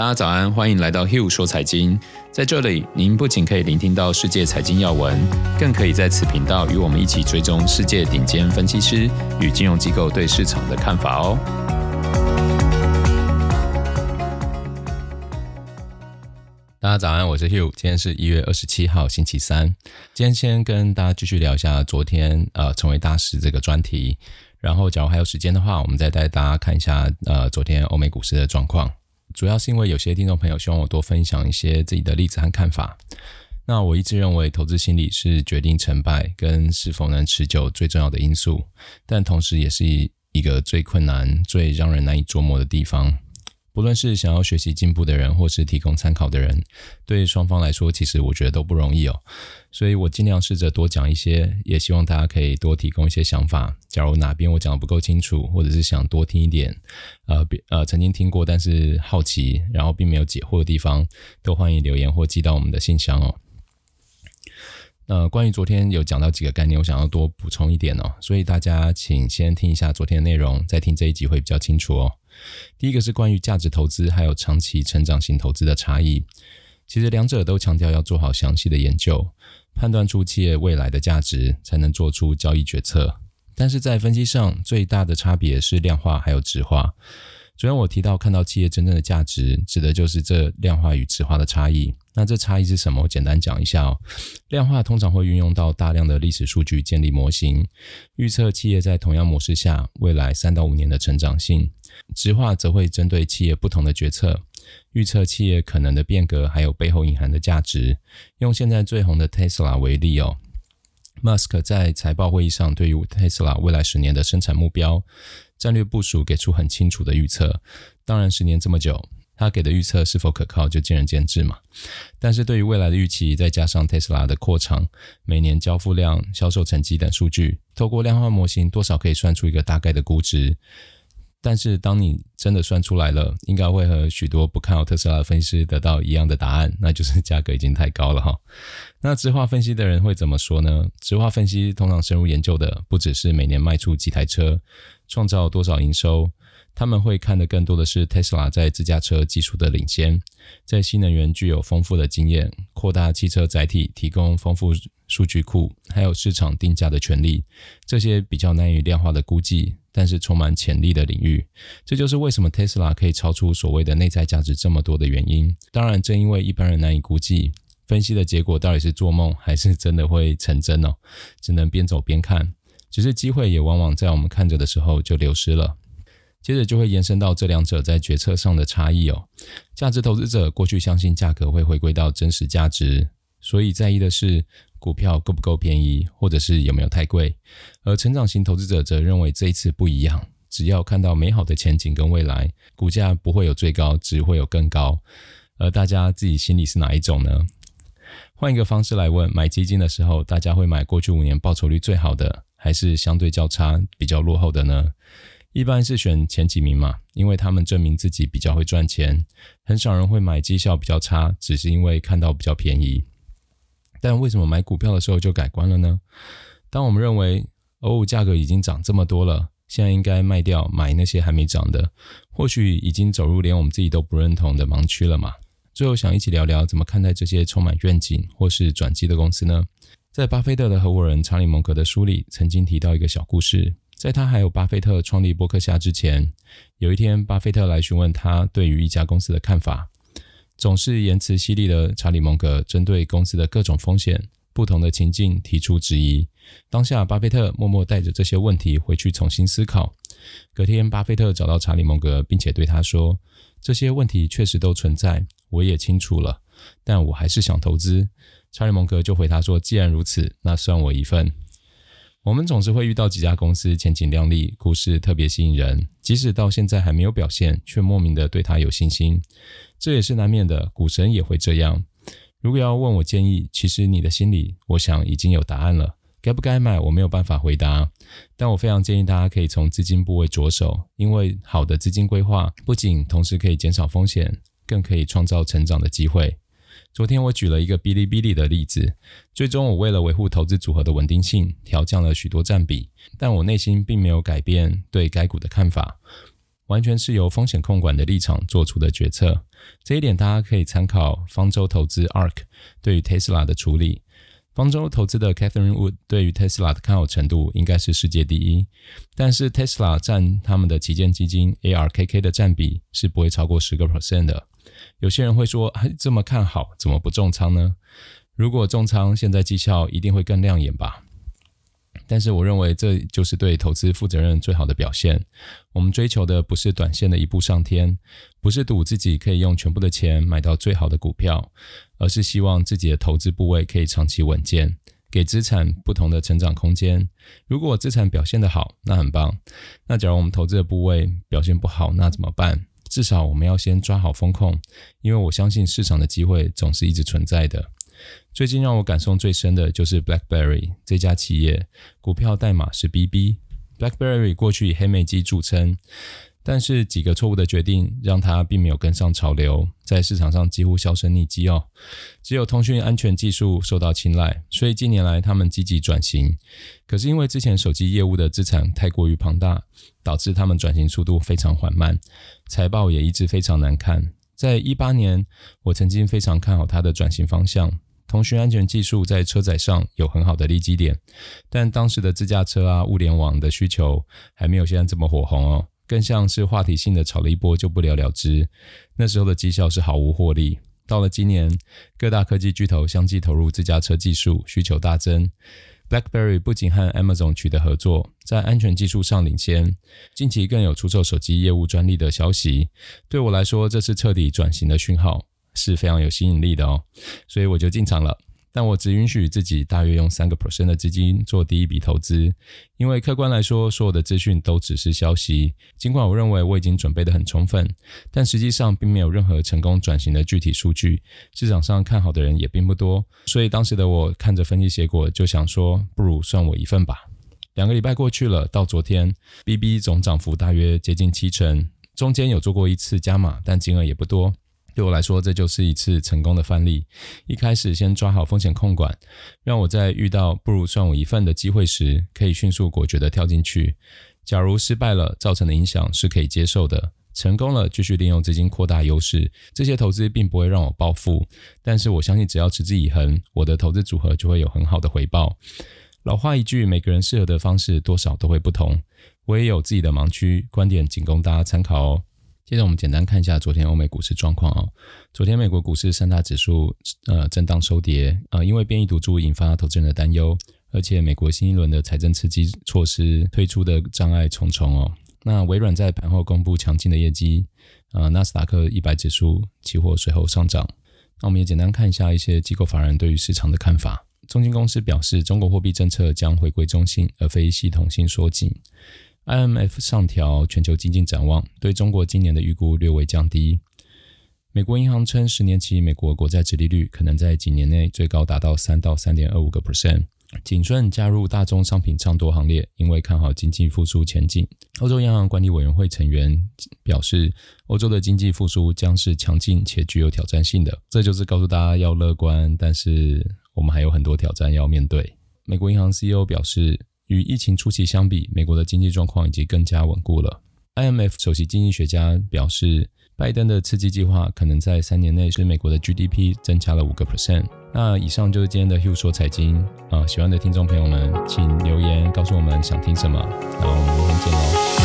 大家早安，欢迎来到 Hugh 说财经。在这里，您不仅可以聆听到世界财经要闻，更可以在此频道与我们一起追踪世界顶尖分析师与金融机构对市场的看法哦。大家早安，我是 Hugh，今天是一月二十七号，星期三。今天先跟大家继续聊一下昨天呃成为大师这个专题，然后假如还有时间的话，我们再带大家看一下呃昨天欧美股市的状况。主要是因为有些听众朋友希望我多分享一些自己的例子和看法。那我一直认为，投资心理是决定成败跟是否能持久最重要的因素，但同时也是一个最困难、最让人难以琢磨的地方。不论是想要学习进步的人，或是提供参考的人，对双方来说，其实我觉得都不容易哦。所以我尽量试着多讲一些，也希望大家可以多提供一些想法。假如哪边我讲的不够清楚，或者是想多听一点，呃，呃，曾经听过但是好奇，然后并没有解惑的地方，都欢迎留言或寄到我们的信箱哦。那关于昨天有讲到几个概念，我想要多补充一点哦。所以大家请先听一下昨天的内容，再听这一集会比较清楚哦。第一个是关于价值投资还有长期成长型投资的差异。其实两者都强调要做好详细的研究，判断出企业未来的价值，才能做出交易决策。但是在分析上，最大的差别是量化还有质化。昨天我提到看到企业真正的价值，指的就是这量化与质化的差异。那这差异是什么？我简单讲一下哦。量化通常会运用到大量的历史数据建立模型，预测企业在同样模式下未来三到五年的成长性。质化则会针对企业不同的决策，预测企业可能的变革，还有背后隐含的价值。用现在最红的 Tesla 为例哦，Musk 在财报会议上对于 Tesla 未来十年的生产目标、战略部署给出很清楚的预测。当然，十年这么久，他给的预测是否可靠就见仁见智嘛。但是对于未来的预期，再加上 Tesla 的扩厂、每年交付量、销售成绩等数据，透过量化模型，多少可以算出一个大概的估值。但是，当你真的算出来了，应该会和许多不看好特斯拉的分析师得到一样的答案，那就是价格已经太高了哈。那质化分析的人会怎么说呢？质化分析通常深入研究的不只是每年卖出几台车，创造多少营收，他们会看的更多的是特斯拉在自驾车技术的领先，在新能源具有丰富的经验，扩大汽车载体，提供丰富数据库，还有市场定价的权利，这些比较难以量化的估计。但是充满潜力的领域，这就是为什么 Tesla 可以超出所谓的内在价值这么多的原因。当然，正因为一般人难以估计，分析的结果到底是做梦还是真的会成真哦，只能边走边看。只是机会也往往在我们看着的时候就流失了。接着就会延伸到这两者在决策上的差异哦。价值投资者过去相信价格会回归到真实价值，所以在意的是。股票够不够便宜，或者是有没有太贵？而成长型投资者则认为这一次不一样，只要看到美好的前景跟未来，股价不会有最高，只会有更高。而大家自己心里是哪一种呢？换一个方式来问，买基金的时候，大家会买过去五年报酬率最好的，还是相对较差、比较落后的呢？一般是选前几名嘛，因为他们证明自己比较会赚钱。很少人会买绩效比较差，只是因为看到比较便宜。但为什么买股票的时候就改观了呢？当我们认为哦，价格已经涨这么多了，现在应该卖掉买那些还没涨的，或许已经走入连我们自己都不认同的盲区了嘛。最后想一起聊聊怎么看待这些充满愿景或是转机的公司呢？在巴菲特的合伙人查理蒙格的书里曾经提到一个小故事，在他还有巴菲特创立伯克夏之前，有一天巴菲特来询问他对于一家公司的看法。总是言辞犀利的查理·蒙格针对公司的各种风险、不同的情境提出质疑。当下，巴菲特默默带着这些问题回去重新思考。隔天，巴菲特找到查理·蒙格，并且对他说：“这些问题确实都存在，我也清楚了，但我还是想投资。”查理·蒙格就回答说：“既然如此，那算我一份。”我们总是会遇到几家公司前景亮丽，故事特别吸引人，即使到现在还没有表现，却莫名的对他有信心。这也是难免的，股神也会这样。如果要问我建议，其实你的心里，我想已经有答案了。该不该买，我没有办法回答。但我非常建议大家可以从资金部位着手，因为好的资金规划不仅同时可以减少风险，更可以创造成长的机会。昨天我举了一个哔哩哔哩的例子，最终我为了维护投资组合的稳定性，调降了许多占比，但我内心并没有改变对该股的看法。完全是由风险控管的立场做出的决策。这一点大家可以参考方舟投资 ARK 对于 Tesla 的处理。方舟投资的 Catherine Wood 对于 Tesla 的看好程度应该是世界第一，但是 Tesla 占他们的旗舰基金 ARKK 的占比是不会超过十个 percent 的。有些人会说，还这么看好，怎么不重仓呢？如果重仓，现在绩效一定会更亮眼吧？但是我认为这就是对投资负责任最好的表现。我们追求的不是短线的一步上天，不是赌自己可以用全部的钱买到最好的股票，而是希望自己的投资部位可以长期稳健，给资产不同的成长空间。如果资产表现得好，那很棒。那假如我们投资的部位表现不好，那怎么办？至少我们要先抓好风控，因为我相信市场的机会总是一直存在的。最近让我感受最深的就是 BlackBerry 这家企业，股票代码是 BB。BlackBerry 过去以黑莓机著称，但是几个错误的决定让它并没有跟上潮流，在市场上几乎销声匿迹哦。只有通讯安全技术受到青睐，所以近年来他们积极转型。可是因为之前手机业务的资产太过于庞大，导致他们转型速度非常缓慢，财报也一直非常难看。在一八年，我曾经非常看好它的转型方向。通讯安全技术在车载上有很好的利基点，但当时的自驾车啊、物联网的需求还没有现在这么火红哦，更像是话题性的炒了一波就不了了之。那时候的绩效是毫无获利。到了今年，各大科技巨头相继投入自驾车技术，需求大增。BlackBerry 不仅和 Amazon 取得合作，在安全技术上领先，近期更有出售手机业务专利的消息。对我来说，这是彻底转型的讯号。是非常有吸引力的哦，所以我就进场了。但我只允许自己大约用三个 percent 的资金做第一笔投资，因为客观来说，所有的资讯都只是消息。尽管我认为我已经准备得很充分，但实际上并没有任何成功转型的具体数据，市场上看好的人也并不多。所以当时的我看着分析结果，就想说，不如算我一份吧。两个礼拜过去了，到昨天，BB 总涨幅大约接近七成，中间有做过一次加码，但金额也不多。对我来说，这就是一次成功的范例。一开始先抓好风险控管，让我在遇到不如算我一份的机会时，可以迅速果决地跳进去。假如失败了，造成的影响是可以接受的；成功了，继续利用资金扩大优势。这些投资并不会让我暴富，但是我相信只要持之以恒，我的投资组合就会有很好的回报。老话一句，每个人适合的方式多少都会不同。我也有自己的盲区，观点仅供大家参考哦。接着我们简单看一下昨天欧美股市状况哦。昨天美国股市三大指数呃震荡收跌啊，因为变异毒株引发投资人的担忧，而且美国新一轮的财政刺激措施推出的障碍重重哦。那微软在盘后公布强劲的业绩啊，纳斯达克一百指数期货随后上涨。那我们也简单看一下一些机构法人对于市场的看法。中金公司表示，中国货币政策将回归中性，而非系统性缩紧。IMF 上调全球经济展望，对中国今年的预估略微降低。美国银行称，十年期美国国债殖利率可能在几年内最高达到三到三点二五个 percent。景顺加入大宗商品唱多行列，因为看好经济复苏前景。欧洲央行管理委员会成员表示，欧洲的经济复苏将是强劲且具有挑战性的。这就是告诉大家要乐观，但是我们还有很多挑战要面对。美国银行 CEO 表示。与疫情初期相比，美国的经济状况已经更加稳固了。IMF 首席经济学家表示，拜登的刺激计划可能在三年内使美国的 GDP 增加了五个 percent。那以上就是今天的 Hugh 说财经啊，喜欢的听众朋友们，请留言告诉我们想听什么，那我们明天见喽。